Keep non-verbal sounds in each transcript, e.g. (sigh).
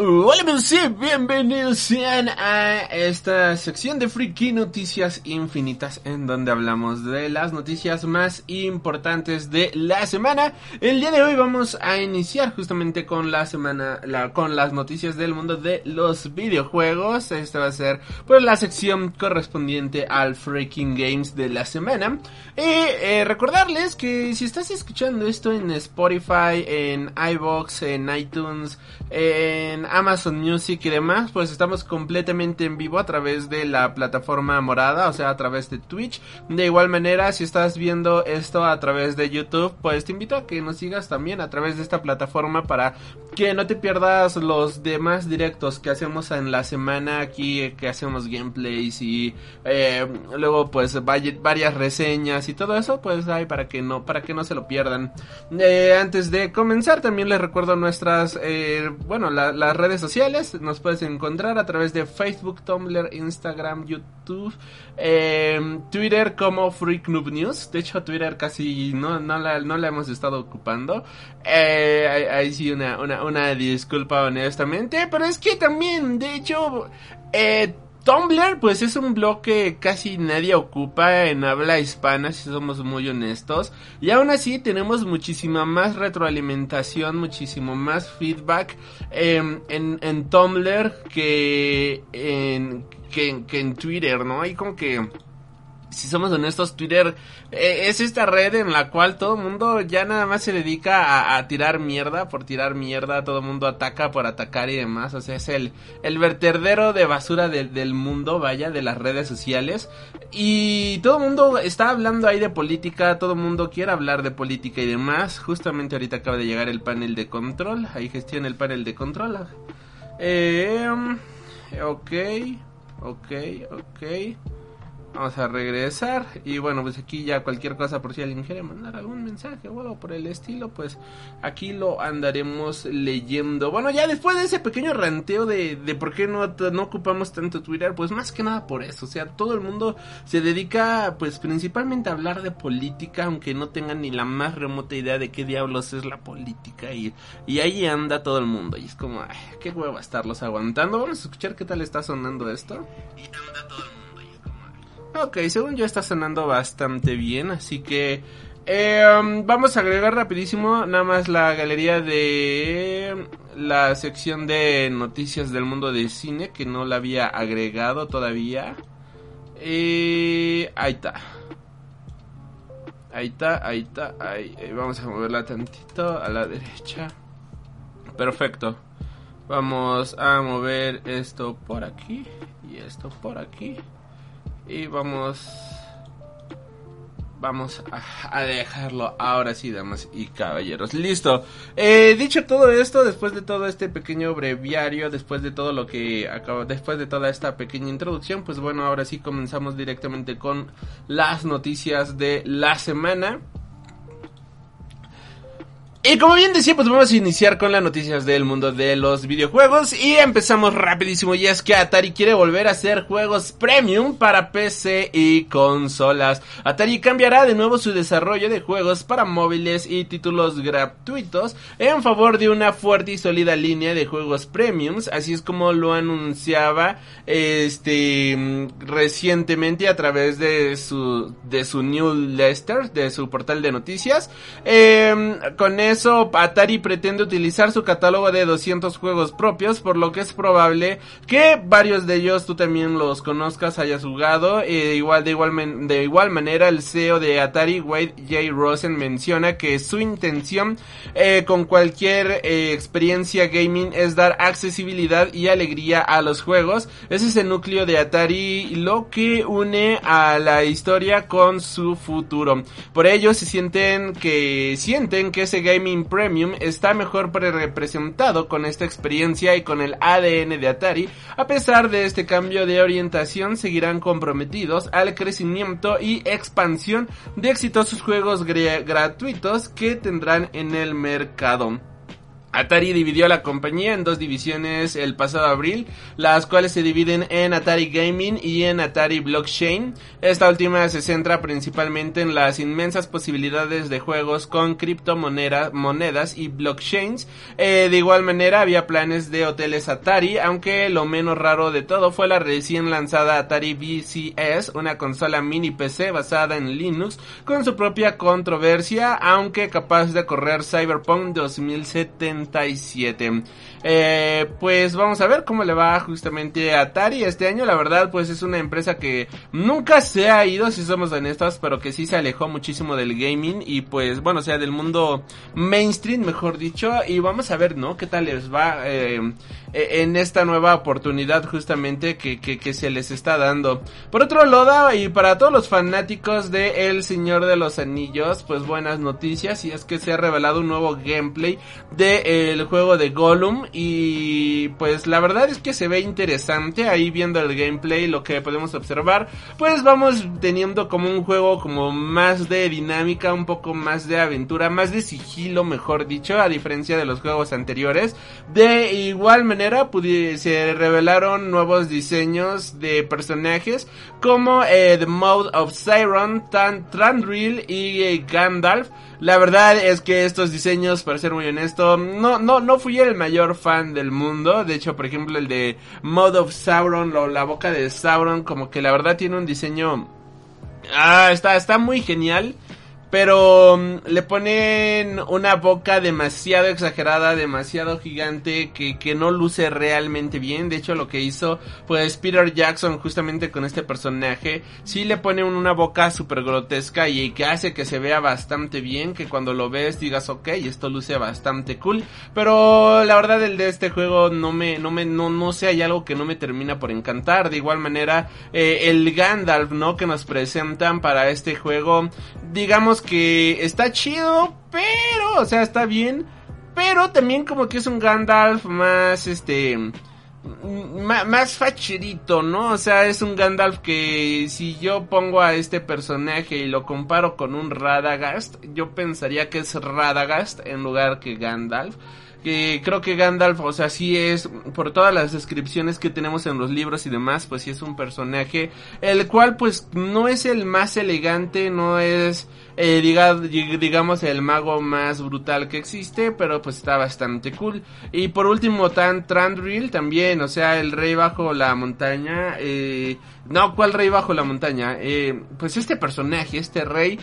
Hola amigos bienvenidos sean a esta sección de Freaky Noticias Infinitas en donde hablamos de las noticias más importantes de la semana. El día de hoy vamos a iniciar justamente con la semana, la, con las noticias del mundo de los videojuegos. Esta va a ser pues la sección correspondiente al Freaking Games de la semana. Y eh, recordarles que si estás escuchando esto en Spotify, en iBox, en iTunes, en Amazon Music y demás, pues estamos completamente en vivo a través de la plataforma morada, o sea, a través de Twitch. De igual manera, si estás viendo esto a través de YouTube, pues te invito a que nos sigas también a través de esta plataforma para que no te pierdas los demás directos que hacemos en la semana aquí, que hacemos gameplays y eh, luego pues varias reseñas y todo eso, pues hay para que no, para que no se lo pierdan. Eh, antes de comenzar, también les recuerdo nuestras, eh, bueno, las redes sociales. Nos puedes encontrar a través de Facebook, Tumblr, Instagram, YouTube, eh, Twitter como Freak Noob News. De hecho, Twitter casi no, no, la, no la hemos estado ocupando. Eh, ahí sí, una, una, una disculpa honestamente. Pero es que también, de hecho, eh, Tumblr, pues es un blog que casi nadie ocupa en habla hispana, si somos muy honestos. Y aún así tenemos muchísima más retroalimentación, muchísimo más feedback em, en, en Tumblr que en, que, que en Twitter, ¿no? Hay como que si somos honestos, Twitter eh, es esta red en la cual todo el mundo ya nada más se dedica a, tirar mierda por tirar mierda, todo el mundo ataca por atacar y demás, o sea, es el, el vertedero de basura del mundo, vaya, de las redes sociales. Y todo el mundo está hablando ahí de política, todo el mundo quiere hablar de política y demás. Justamente ahorita acaba de llegar el panel de control, ahí gestiona el panel de control. Eh, ok, ok, ok. Vamos a regresar. Y bueno, pues aquí ya cualquier cosa por si alguien quiere mandar algún mensaje o algo por el estilo, pues aquí lo andaremos leyendo. Bueno, ya después de ese pequeño ranteo de, de por qué no, no ocupamos tanto Twitter, pues más que nada por eso. O sea, todo el mundo se dedica pues principalmente a hablar de política, aunque no tengan ni la más remota idea de qué diablos es la política. Y, y ahí anda todo el mundo. Y es como, ay, qué hueva estarlos aguantando. Vamos a escuchar qué tal está sonando esto. Y anda todo el mundo. Ok, según yo está sonando bastante bien, así que em, vamos a agregar rapidísimo nada más la galería de la sección de noticias del mundo de cine que no la había agregado todavía. Y ahí está. Ahí está, ahí está, ahí. Vamos a moverla tantito a la derecha. Perfecto. Vamos a mover esto por aquí y esto por aquí. Y vamos... Vamos a, dejarlo ahora sí, damas y caballeros. Listo. Eh, dicho todo esto, después de todo este pequeño breviario, después de todo lo que acabo, después de toda esta pequeña introducción, pues bueno, ahora sí comenzamos directamente con las noticias de la semana. Y como bien decía, pues vamos a iniciar con las noticias del mundo de los videojuegos y empezamos rapidísimo y es que Atari quiere volver a hacer juegos premium para PC y consolas. Atari cambiará de nuevo su desarrollo de juegos para móviles y títulos gratuitos en favor de una fuerte y sólida línea de juegos premiums, así es como lo anunciaba este recientemente a través de su de su newsletter, de su portal de noticias. Eh, con eso, Atari pretende utilizar su catálogo de 200 juegos propios, por lo que es probable que varios de ellos tú también los conozcas, hayas jugado. Eh, igual, de, igual de igual manera, el CEO de Atari, Wade J. Rosen, menciona que su intención eh, con cualquier eh, experiencia gaming es dar accesibilidad y alegría a los juegos. Ese es el núcleo de Atari, lo que une a la historia con su futuro. Por ello, se sienten que sienten que ese gaming premium está mejor representado con esta experiencia y con el ADN de Atari. A pesar de este cambio de orientación, seguirán comprometidos al crecimiento y expansión de exitosos juegos gratuitos que tendrán en el mercado. Atari dividió la compañía en dos divisiones el pasado abril, las cuales se dividen en Atari Gaming y en Atari Blockchain. Esta última se centra principalmente en las inmensas posibilidades de juegos con criptomonedas y blockchains. Eh, de igual manera había planes de hoteles Atari, aunque lo menos raro de todo fue la recién lanzada Atari VCS, una consola mini PC basada en Linux con su propia controversia, aunque capaz de correr Cyberpunk 2070 eh, pues vamos a ver cómo le va justamente a Atari este año. La verdad, pues es una empresa que nunca se ha ido, si somos honestos, pero que sí se alejó muchísimo del gaming y pues bueno, o sea, del mundo mainstream, mejor dicho. Y vamos a ver, ¿no? ¿Qué tal les va eh, e, en esta nueva oportunidad justamente que, que, se les está dando? Por otro lado, y para todos los fanáticos de El Señor de los Anillos, pues buenas noticias y es que se ha revelado un nuevo gameplay de el juego de Gollum y pues la verdad es que se ve interesante ahí viendo el gameplay lo que podemos observar. Pues vamos teniendo como un juego como más de dinámica un poco más de aventura más de sigilo mejor dicho a diferencia de los juegos anteriores. De igual manera se revelaron nuevos diseños de personajes como eh, The Mode of Siren, Tan Trandril y eh, Gandalf la verdad es que estos diseños, para ser muy honesto, no, no, no fui el mayor fan del mundo. De hecho, por ejemplo, el de Mode of Sauron, o la boca de Sauron, como que la verdad tiene un diseño... Ah, está, está muy genial. Pero mm, le ponen una boca demasiado exagerada, demasiado gigante, que, que no luce realmente bien. De hecho, lo que hizo pues Peter Jackson justamente con este personaje, sí le pone una boca súper grotesca y que hace que se vea bastante bien, que cuando lo ves digas, ok, esto luce bastante cool. Pero la verdad el de este juego no me, no me, no, no sé, hay algo que no me termina por encantar. De igual manera, eh, el Gandalf, ¿no? Que nos presentan para este juego, digamos que está chido, pero, o sea, está bien. Pero también como que es un Gandalf más, este, más facherito, ¿no? O sea, es un Gandalf que si yo pongo a este personaje y lo comparo con un Radagast, yo pensaría que es Radagast en lugar que Gandalf que creo que Gandalf, o sea, sí es, por todas las descripciones que tenemos en los libros y demás, pues sí es un personaje, el cual pues no es el más elegante, no es, eh, digamos, el mago más brutal que existe, pero pues está bastante cool. Y por último, Tan Trandril también, o sea, el rey bajo la montaña, eh, no, ¿cuál rey bajo la montaña? Eh, pues este personaje, este rey,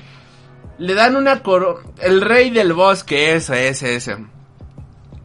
le dan una coro, el rey del bosque, ese, ese, ese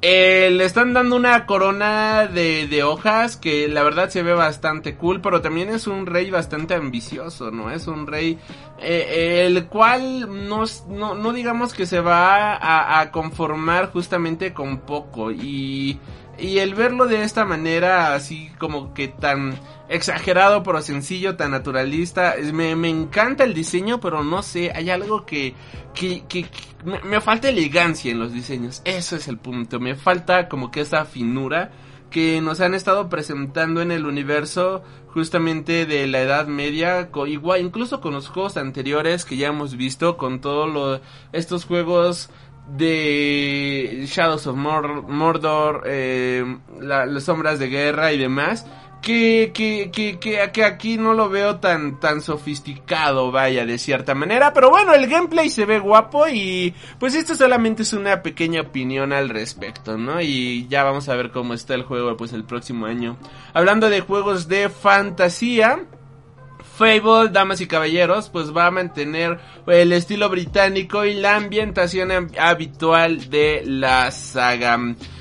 eh, le están dando una corona de, de, hojas que la verdad se ve bastante cool, pero también es un rey bastante ambicioso, ¿no? Es un rey eh, el cual no, no, no, digamos que se va a, a conformar justamente con poco y y el verlo de esta manera, así como que tan exagerado pero sencillo, tan naturalista, me, me encanta el diseño, pero no sé, hay algo que, que, que, me, me, falta elegancia en los diseños. Eso es el punto, me falta como que esa finura que nos han estado presentando en el universo justamente de la Edad Media, igual incluso con los juegos anteriores que ya hemos visto, con todos estos juegos de Shadows of Mordor, eh, las sombras de guerra y demás. Que, que, que, que, aquí no lo veo tan, tan sofisticado, vaya, de cierta manera. Pero bueno, el gameplay se ve guapo y pues esto solamente es una pequeña opinión al respecto, ¿no? Y ya vamos a ver cómo está el juego pues el próximo año. Hablando de juegos de fantasía, Fable, damas y caballeros, pues va a mantener el estilo británico y la ambientación habitual de la saga.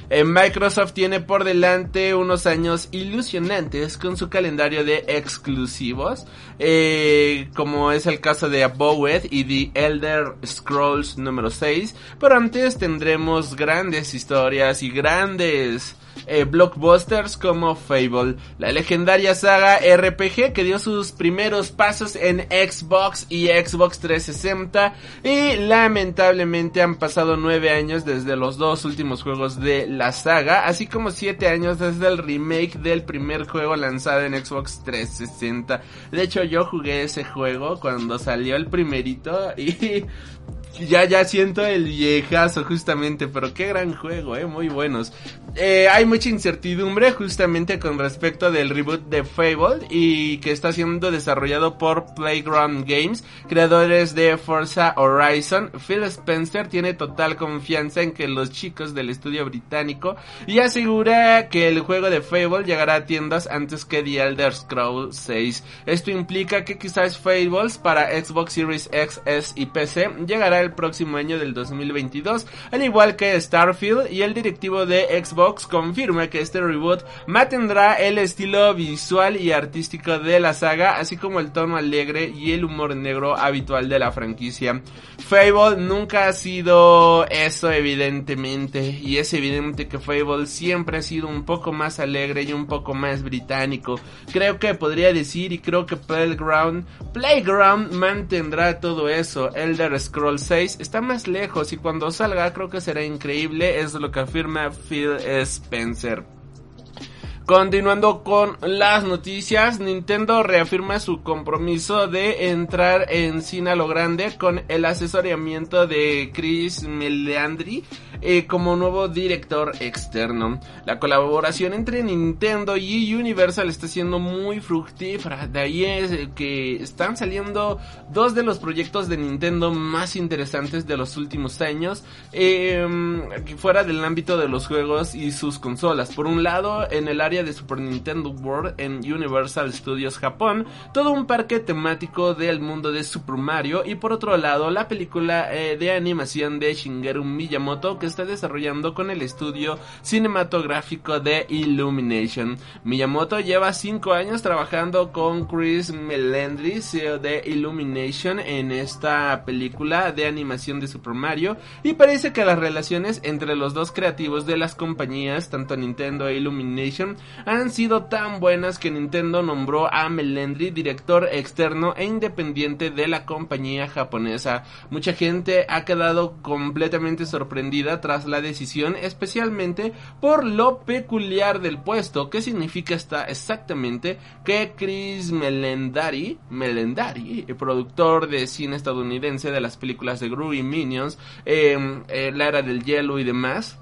Eh, Microsoft tiene por delante unos años ilusionantes con su calendario de exclusivos, eh, como es el caso de Abowed y The Elder Scrolls número 6, pero antes tendremos grandes historias y grandes eh, blockbusters como Fable, la legendaria saga RPG que dio sus primeros pasos en Xbox y Xbox 360 y lamentablemente han pasado nueve años desde los dos últimos juegos de la saga, así como siete años desde el remake del primer juego lanzado en Xbox 360. De hecho yo jugué ese juego cuando salió el primerito y (laughs) ya, ya siento el viejazo justamente, pero qué gran juego, eh, muy buenos. Eh, hay mucha incertidumbre justamente con respecto del reboot de Fable y que está siendo desarrollado por Playground Games, creadores de Forza Horizon. Phil Spencer tiene total confianza en que los chicos del estudio británico y asegura que el juego de Fable llegará a tiendas antes que The Elder Scrolls 6. Esto implica que quizás Fables para Xbox Series X, S y PC llegará el próximo año del 2022, al igual que Starfield y el directivo de Xbox confirma que este reboot mantendrá el estilo visual y artístico de la saga, así como el tono alegre y el humor negro habitual de la franquicia. Fable nunca ha sido eso evidentemente, y es evidente que Fable siempre ha sido un poco más alegre y un poco más británico. Creo que podría decir y creo que Playground, Playground mantendrá todo eso. Elder Scrolls 6 está más lejos y cuando salga creo que será increíble, es lo que afirma Phil Spencer. Continuando con las noticias, Nintendo reafirma su compromiso de entrar en cine a lo grande con el asesoramiento de Chris Meleandri eh, como nuevo director externo. La colaboración entre Nintendo y Universal está siendo muy fructífera, de ahí es que están saliendo dos de los proyectos de Nintendo más interesantes de los últimos años, eh, fuera del ámbito de los juegos y sus consolas. Por un lado, en el área de Super Nintendo World en Universal Studios Japón, todo un parque temático del mundo de Super Mario y por otro lado la película eh, de animación de Shigeru Miyamoto que está desarrollando con el estudio cinematográfico de Illumination. Miyamoto lleva 5 años trabajando con Chris Melendry, CEO de Illumination en esta película de animación de Super Mario y parece que las relaciones entre los dos creativos de las compañías, tanto Nintendo e Illumination, han sido tan buenas que Nintendo nombró a Melendry director externo e independiente de la compañía japonesa. Mucha gente ha quedado completamente sorprendida tras la decisión, especialmente por lo peculiar del puesto, que significa está exactamente que Chris Melendari, Melendari, el productor de cine estadounidense de las películas de Gru y Minions, eh, eh, la era del hielo y demás,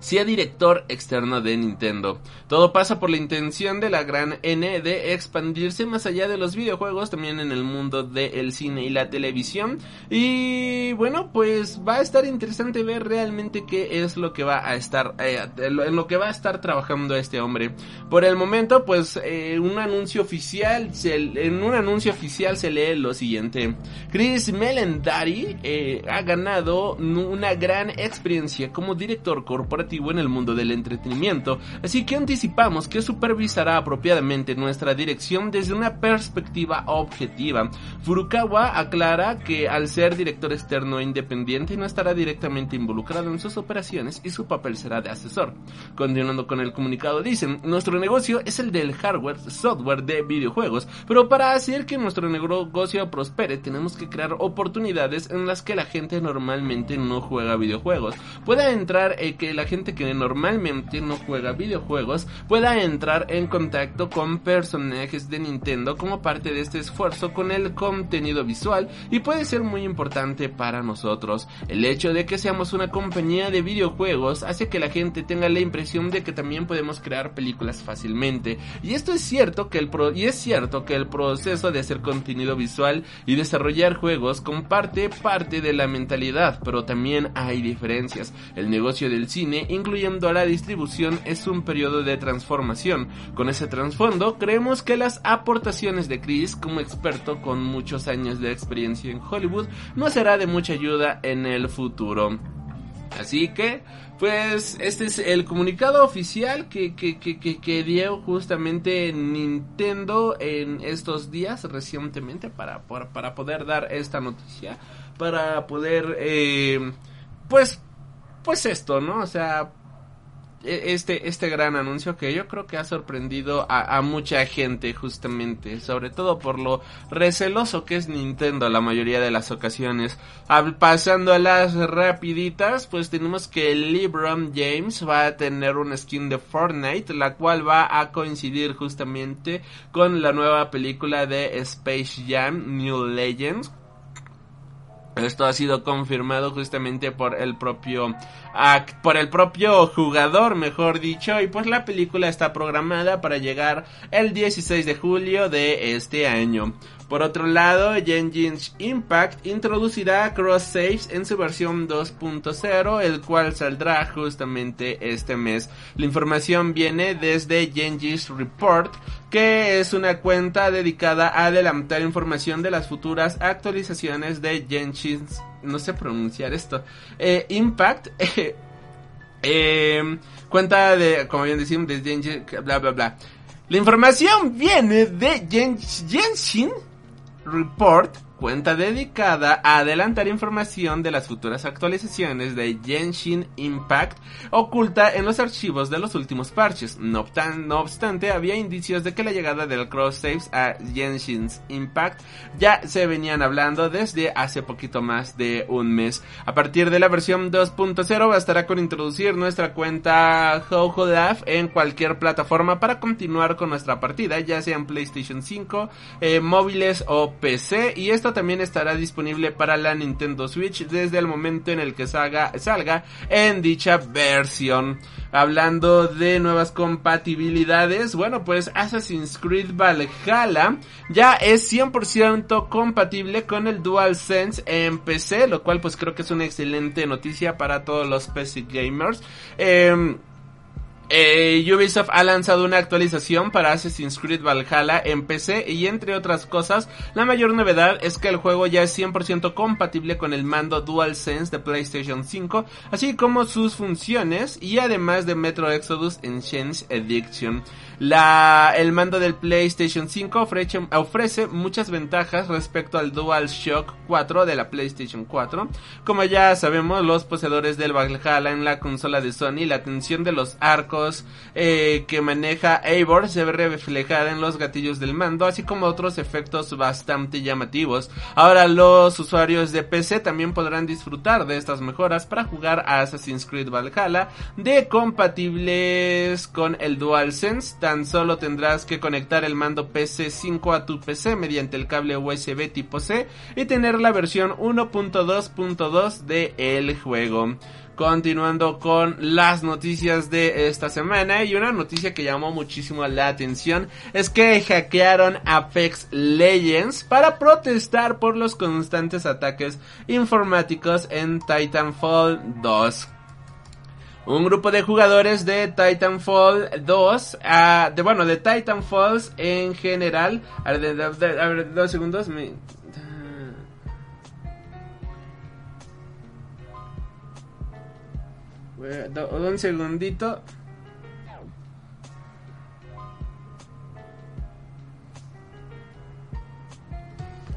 sea director externo de Nintendo. Todo pasa por la intención de la gran N de expandirse más allá de los videojuegos, también en el mundo del cine y la televisión. Y bueno, pues va a estar interesante ver realmente qué es lo que va a estar, eh, en lo que va a estar trabajando este hombre. Por el momento, pues eh, un anuncio oficial, en un anuncio oficial se lee lo siguiente. Chris Melendari eh, ha ganado una gran experiencia como director corporativo en el mundo del entretenimiento, así que anticipamos que supervisará apropiadamente nuestra dirección desde una perspectiva objetiva. Furukawa aclara que al ser director externo e independiente no estará directamente involucrado en sus operaciones y su papel será de asesor. Continuando con el comunicado dicen, nuestro negocio es el del hardware, software de videojuegos, pero para hacer que nuestro negocio prospere tenemos que crear oportunidades en las que la gente normalmente no juega videojuegos. Pueda entrar eh, que la gente que normalmente no juega videojuegos pueda entrar en contacto con personajes de Nintendo como parte de este esfuerzo con el contenido visual y puede ser muy importante para nosotros. El hecho de que seamos una compañía de videojuegos hace que la gente tenga la impresión de que también podemos crear películas fácilmente. Y esto es cierto que el pro y es cierto que el proceso de hacer contenido visual y desarrollar juegos comparte parte de la mentalidad, pero también hay diferencias. El negocio del cine, incluyendo la distribución, es un periodo de transformación. Con ese trasfondo, creemos que las aportaciones de Chris como experto con muchos años de experiencia en Hollywood no será de mucha ayuda en el futuro. Así que, pues, este es el comunicado oficial que, que, que, que, dio justamente Nintendo en estos días recientemente para, para, para poder dar esta noticia, para poder, eh, pues, pues esto, ¿no? O sea, e, este, este gran anuncio que yo creo que ha sorprendido a, mucha gente justamente, sobre todo por lo receloso que es Nintendo la mayoría de las ocasiones. pasando a las rapiditas, pues tenemos que LeBron James va a tener una skin de Fortnite, la cual va a coincidir justamente con la nueva película de Space Jam New Legends, esto ha sido confirmado justamente por el propio por el propio jugador, mejor dicho, y pues la película está programada para llegar el 16 de julio de este año. Por otro lado, Genshin Impact introducirá cross saves en su versión 2.0, el cual saldrá justamente este mes. La información viene desde Genji's Report, que es una cuenta dedicada a adelantar información de las futuras actualizaciones de Genshin, no sé pronunciar esto, eh, Impact. (laughs) Eh, cuenta de, como bien decimos, de Genshin, bla bla bla. La información viene de Genshin Report cuenta dedicada a adelantar información de las futuras actualizaciones de Genshin Impact oculta en los archivos de los últimos parches. No, obstante, había indicios de que la llegada del cross saves a Genshin Impact ya se venían hablando desde hace poquito más de un mes. A partir de la versión 2.0 bastará con introducir nuestra cuenta HoHoLav en cualquier plataforma para continuar con nuestra partida, ya sea en PlayStation 5, eh, móviles o PC y esto también estará disponible para la Nintendo Switch desde el momento en el que salga, salga en dicha versión. Hablando de nuevas compatibilidades, bueno pues Assassin's Creed Valhalla ya es 100% compatible con el DualSense en PC, lo cual pues creo que es una excelente noticia para todos los PC gamers. Eh, eh, Ubisoft ha lanzado una actualización para Assassin's Creed Valhalla en PC y entre otras cosas, la mayor novedad es que el juego ya es 100% compatible con el mando DualSense de PlayStation 5, así como sus funciones y además de Metro Exodus Enhanced Edition. La, el mando del PlayStation 5 ofrece, ofrece muchas ventajas respecto al DualShock 4 de la PlayStation 4. Como ya sabemos, los poseedores del Valhalla en la consola de Sony, la tensión de los arcos eh, que maneja Eivor se ve reflejada en los gatillos del mando, así como otros efectos bastante llamativos. Ahora los usuarios de PC también podrán disfrutar de estas mejoras para jugar a Assassin's Creed Valhalla de compatibles con el DualSense tan solo tendrás que conectar el mando PC5 a tu PC mediante el cable USB tipo C y tener la versión 1.2.2 de el juego. Continuando con las noticias de esta semana y una noticia que llamó muchísimo la atención es que hackearon Apex Legends para protestar por los constantes ataques informáticos en Titanfall 2 un grupo de jugadores de Titanfall 2, uh, de bueno, de Titanfalls en general. A ver, dos segundos. Me, un segundito.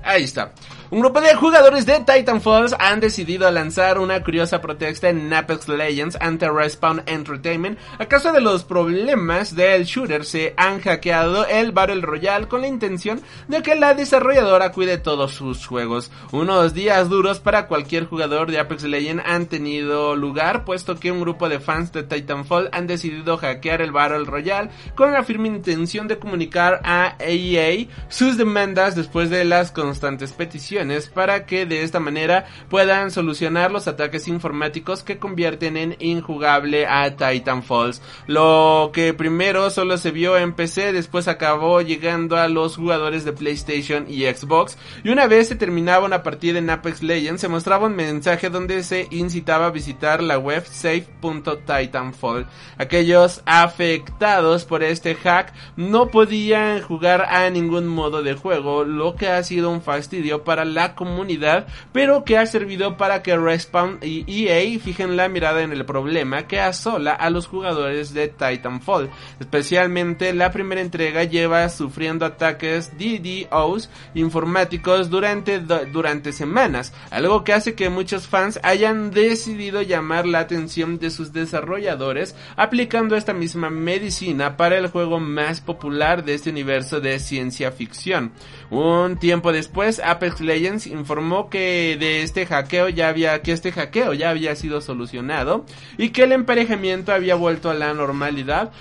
Ahí está. Un grupo de jugadores de Titanfalls han decidido lanzar una curiosa protesta en Apex Legends ante Respawn Entertainment a causa de los problemas del shooter. Se han hackeado el Battle Royale con la intención de que la desarrolladora cuide todos sus juegos. Unos días duros para cualquier jugador de Apex Legends han tenido lugar puesto que un grupo de fans de Titanfall han decidido hackear el Battle Royale con la firme intención de comunicar a EA sus demandas después de las constantes peticiones actualizaciones para que de esta manera puedan solucionar los ataques informáticos que convierten en injugable a Titanfalls. Lo que primero solo se vio en PC, después acabó llegando a los jugadores de PlayStation y Xbox. Y una vez se terminaba una partida en Apex Legends, se mostraba un mensaje donde se incitaba a visitar la web safe.titanfall. Aquellos afectados por este hack no podían jugar a ningún modo de juego, lo que ha sido un fastidio para la comunidad, pero que ha servido para que Respawn y EA fijen la mirada en el problema que asola a los jugadores de Titanfall. Especialmente la primera entrega lleva sufriendo ataques DDoS informáticos durante, durante semanas, algo que hace que muchos fans hayan decidido llamar la atención de sus desarrolladores aplicando esta misma medicina para el juego más popular de este universo de ciencia ficción. Un tiempo después, Apex Legends informó que de este hackeo ya había, que este hackeo ya había sido solucionado y que el emparejamiento había vuelto a la normalidad.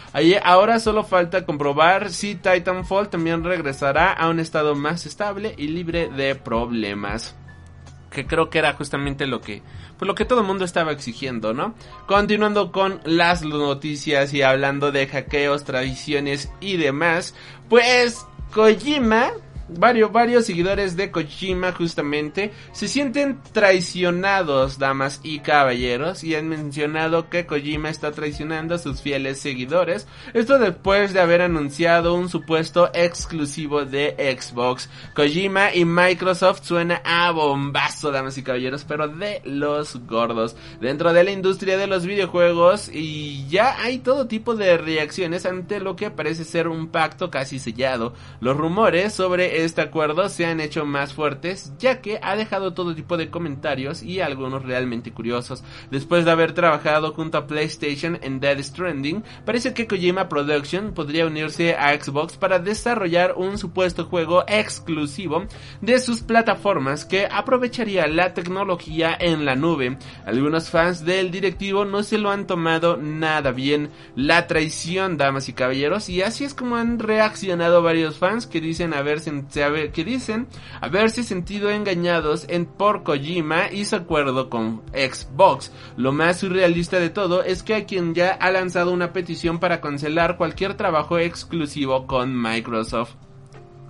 ahora solo falta comprobar si Titanfall también regresará a un estado más estable y libre de problemas que creo que era justamente lo que pues lo que todo el mundo estaba exigiendo, ¿no? Continuando con las noticias y hablando de hackeos, tradiciones y demás, pues Kojima varios, varios seguidores de Kojima justamente se sienten traicionados, damas y caballeros, y han mencionado que Kojima está traicionando a sus fieles seguidores. Esto después de haber anunciado un supuesto exclusivo de Xbox. Kojima y Microsoft suena a bombazo, damas y caballeros, pero de los gordos. Dentro de la industria de los videojuegos y ya hay todo tipo de reacciones ante lo que parece ser un pacto casi sellado. Los rumores sobre este acuerdo se han hecho más fuertes, ya que ha dejado todo tipo de comentarios y algunos realmente curiosos. Después de haber trabajado junto a PlayStation en Dead Stranding, parece que Kojima Production podría unirse a Xbox para desarrollar un supuesto juego exclusivo de sus plataformas que aprovecharía la tecnología en la nube. Algunos fans del directivo no se lo han tomado nada bien. La traición, damas y caballeros, y así es como han reaccionado varios fans que dicen haberse que dicen haberse sentido engañados en por Kojima y su acuerdo con Xbox. Lo más surrealista de todo es que hay quien ya ha lanzado una petición para cancelar cualquier trabajo exclusivo con Microsoft.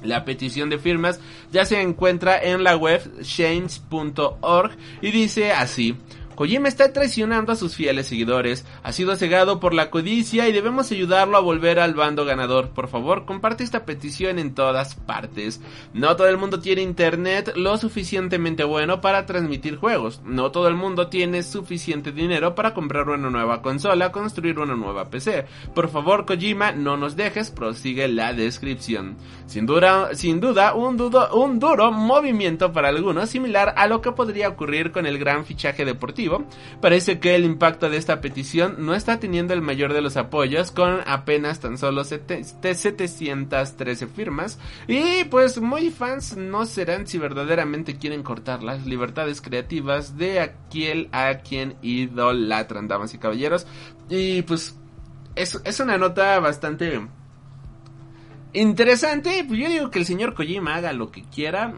La petición de firmas ya se encuentra en la web change.org y dice así. Kojima está traicionando a sus fieles seguidores, ha sido cegado por la codicia y debemos ayudarlo a volver al bando ganador. Por favor, comparte esta petición en todas partes. No todo el mundo tiene internet lo suficientemente bueno para transmitir juegos. No todo el mundo tiene suficiente dinero para comprar una nueva consola, construir una nueva PC. Por favor, Kojima, no nos dejes, prosigue la descripción. Sin duda, sin duda, un, un duro movimiento para algunos, similar a lo que podría ocurrir con el gran fichaje deportivo parece que el impacto de esta petición no está teniendo el mayor de los apoyos con apenas tan solo 713 firmas y pues muy fans no serán si verdaderamente quieren cortar las libertades creativas de aquel a quien idolatran, damas y caballeros. Y pues es, es una nota bastante interesante. Pues yo digo que el señor Kojima haga lo que quiera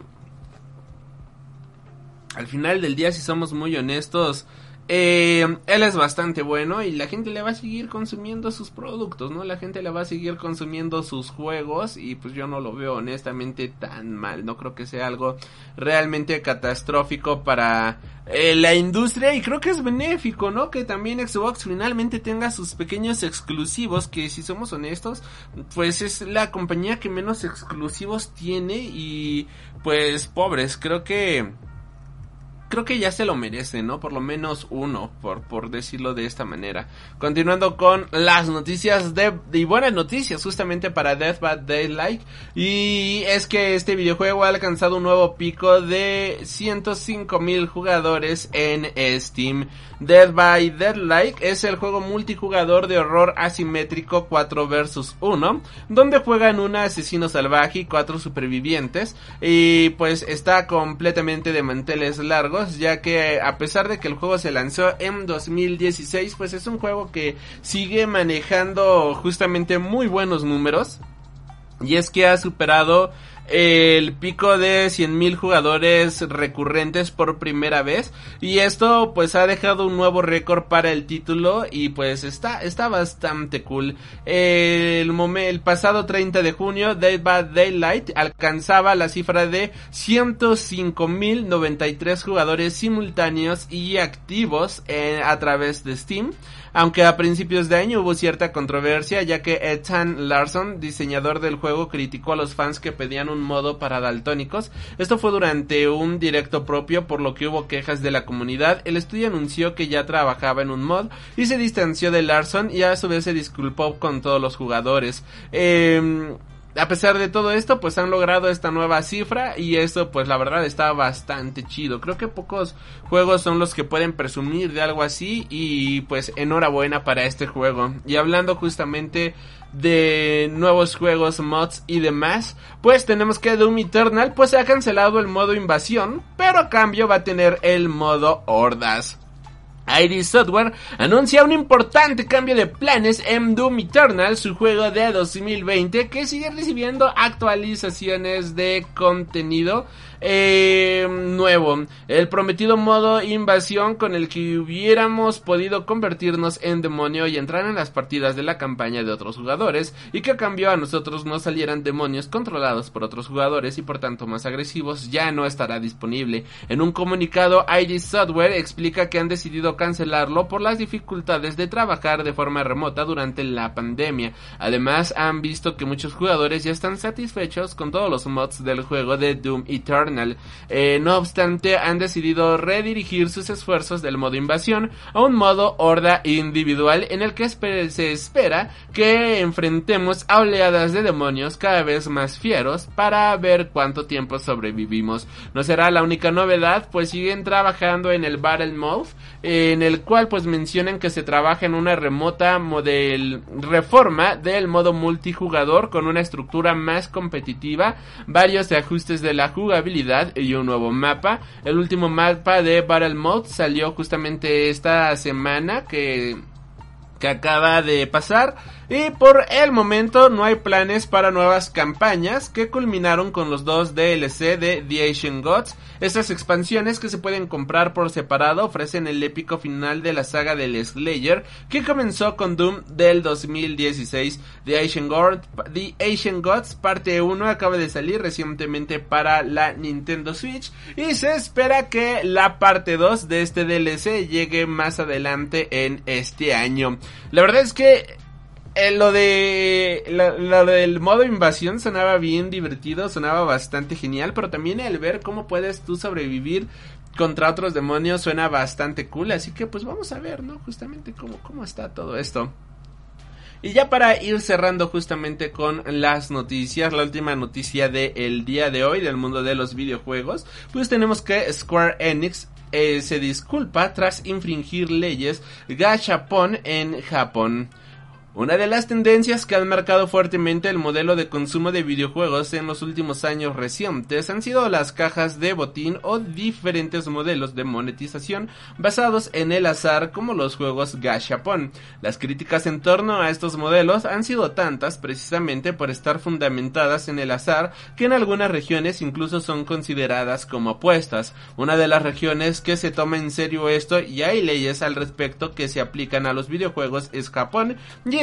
al final del día, si somos muy honestos, eh, él es bastante bueno y la gente le va a seguir consumiendo sus productos, ¿no? La gente le va a seguir consumiendo sus juegos y pues yo no lo veo honestamente tan mal, no creo que sea algo realmente catastrófico para eh, la industria y creo que es benéfico, ¿no? Que también Xbox finalmente tenga sus pequeños exclusivos que si somos honestos, pues es la compañía que menos exclusivos tiene y pues pobres, creo que creo que ya se lo merece, ¿no? Por lo menos uno, por, por decirlo de esta manera. Continuando con las noticias de, y buenas noticias justamente para Death by Daylight. Y es que este videojuego ha alcanzado un nuevo pico de 105 mil jugadores en Steam. Dead by Deadlight es el juego multijugador de horror asimétrico 4 vs 1, donde juegan un asesino salvaje y cuatro supervivientes. Y pues está completamente de manteles largos ya que a pesar de que el juego se lanzó en 2016, pues es un juego que sigue manejando justamente muy buenos números. Y es que ha superado el pico de 100.000 jugadores recurrentes por primera vez y esto pues ha dejado un nuevo récord para el título y pues está, está bastante cool. El, el pasado 30 de junio Dead by Daylight alcanzaba la cifra de 105.093 jugadores simultáneos y activos a través de Steam aunque a principios de año hubo cierta controversia ya que Ethan Larson, diseñador del juego, criticó a los fans que pedían un modo para daltónicos. Esto fue durante un directo propio por lo que hubo quejas de la comunidad. El estudio anunció que ya trabajaba en un mod y se distanció de Larson y a su vez se disculpó con todos los jugadores. Eh, a pesar de todo esto, pues han logrado esta nueva cifra y eso pues la verdad está bastante chido. Creo que pocos juegos son los que pueden presumir de algo así y pues enhorabuena para este juego. Y hablando justamente de nuevos juegos, mods y demás, pues tenemos que Doom Eternal pues se ha cancelado el modo invasión, pero a cambio va a tener el modo hordas. ID Software anuncia un importante cambio de planes en Doom Eternal, su juego de 2020, que sigue recibiendo actualizaciones de contenido eh, nuevo. El prometido modo invasión con el que hubiéramos podido convertirnos en demonio y entrar en las partidas de la campaña de otros jugadores y que a cambio a nosotros no salieran demonios controlados por otros jugadores y por tanto más agresivos ya no estará disponible. En un comunicado ID Software explica que han decidido cancelarlo por las dificultades de trabajar de forma remota durante la pandemia. Además han visto que muchos jugadores ya están satisfechos con todos los mods del juego de Doom Eternal eh, no obstante, han decidido redirigir sus esfuerzos del modo invasión a un modo horda individual en el que se espera que enfrentemos a oleadas de demonios cada vez más fieros para ver cuánto tiempo sobrevivimos. No será la única novedad, pues siguen trabajando en el Battle Mode, en el cual pues mencionan que se trabaja en una remota model reforma del modo multijugador con una estructura más competitiva, varios ajustes de la jugabilidad y un nuevo mapa. El último mapa de Battle Mode salió justamente esta semana que, que acaba de pasar. Y por el momento no hay planes para nuevas campañas que culminaron con los dos DLC de The Asian Gods. Estas expansiones que se pueden comprar por separado ofrecen el épico final de la saga del Slayer que comenzó con Doom del 2016. The Asian, The Asian Gods parte 1 acaba de salir recientemente para la Nintendo Switch y se espera que la parte 2 de este DLC llegue más adelante en este año. La verdad es que eh, lo de del modo invasión sonaba bien divertido, sonaba bastante genial, pero también el ver cómo puedes tú sobrevivir contra otros demonios suena bastante cool, así que pues vamos a ver, ¿no? Justamente cómo, cómo está todo esto. Y ya para ir cerrando justamente con las noticias, la última noticia del día de hoy del mundo de los videojuegos, pues tenemos que Square Enix eh, se disculpa tras infringir leyes gachapon en Japón. Una de las tendencias que han marcado fuertemente el modelo de consumo de videojuegos en los últimos años recientes han sido las cajas de botín o diferentes modelos de monetización basados en el azar como los juegos Gashapon. Las críticas en torno a estos modelos han sido tantas precisamente por estar fundamentadas en el azar que en algunas regiones incluso son consideradas como apuestas. Una de las regiones que se toma en serio esto y hay leyes al respecto que se aplican a los videojuegos es Japón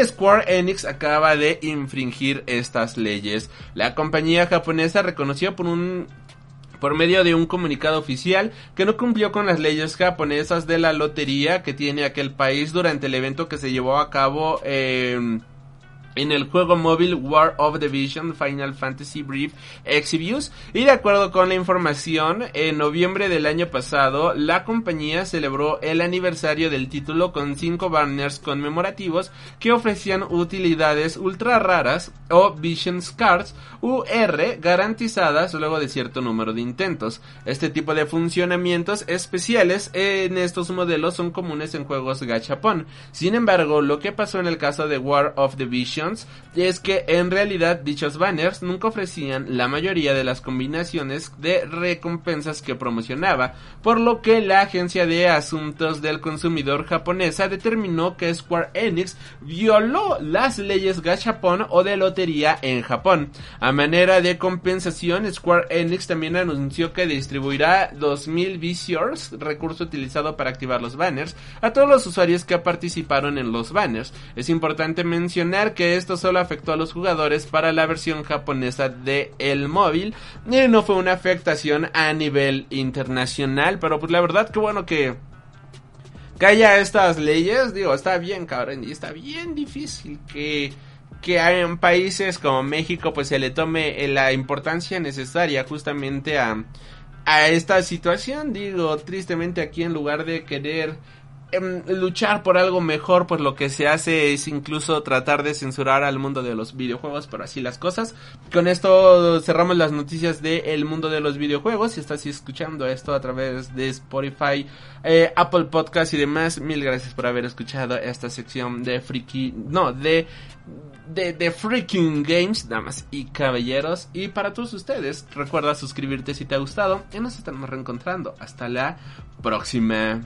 Square Enix acaba de infringir estas leyes. La compañía japonesa reconoció por un por medio de un comunicado oficial que no cumplió con las leyes japonesas de la lotería que tiene aquel país durante el evento que se llevó a cabo en en el juego móvil War of the Vision Final Fantasy Brief Exvius y de acuerdo con la información en noviembre del año pasado la compañía celebró el aniversario del título con cinco banners conmemorativos que ofrecían utilidades ultra raras o Vision Cards UR garantizadas luego de cierto número de intentos. Este tipo de funcionamientos especiales en estos modelos son comunes en juegos gachapon. Sin embargo, lo que pasó en el caso de War of the Vision Es que en realidad dichos banners nunca ofrecían la mayoría de las combinaciones de recompensas que promocionaba, por lo que la agencia de asuntos del consumidor japonesa determinó que Square Enix violó las leyes gachapon o de lotería en Japón. A manera de compensación, Square Enix también anunció que distribuirá 2000 visors, recurso utilizado para activar los banners, a todos los usuarios que participaron en los banners. Es importante mencionar que esto solo afectó a los jugadores para la versión japonesa de el móvil. Y no fue una afectación a nivel internacional, pero pues la verdad que bueno que que haya estas leyes, digo, está bien cabrón y está bien difícil que que en países como México pues se le tome la importancia necesaria justamente a a esta situación, digo, tristemente aquí en lugar de querer Em, luchar por algo mejor, pues lo que se hace es incluso tratar de censurar al mundo de los videojuegos, pero así las cosas. Con esto cerramos las noticias del mundo de los videojuegos. Si estás escuchando esto a través de Spotify, eh, Apple Podcast y demás, mil gracias por haber escuchado esta sección de Freaky, no, de de, de Freaking Games, damas y caballeros. Y para todos ustedes, recuerda suscribirte si te ha gustado y nos estamos reencontrando. Hasta la próxima.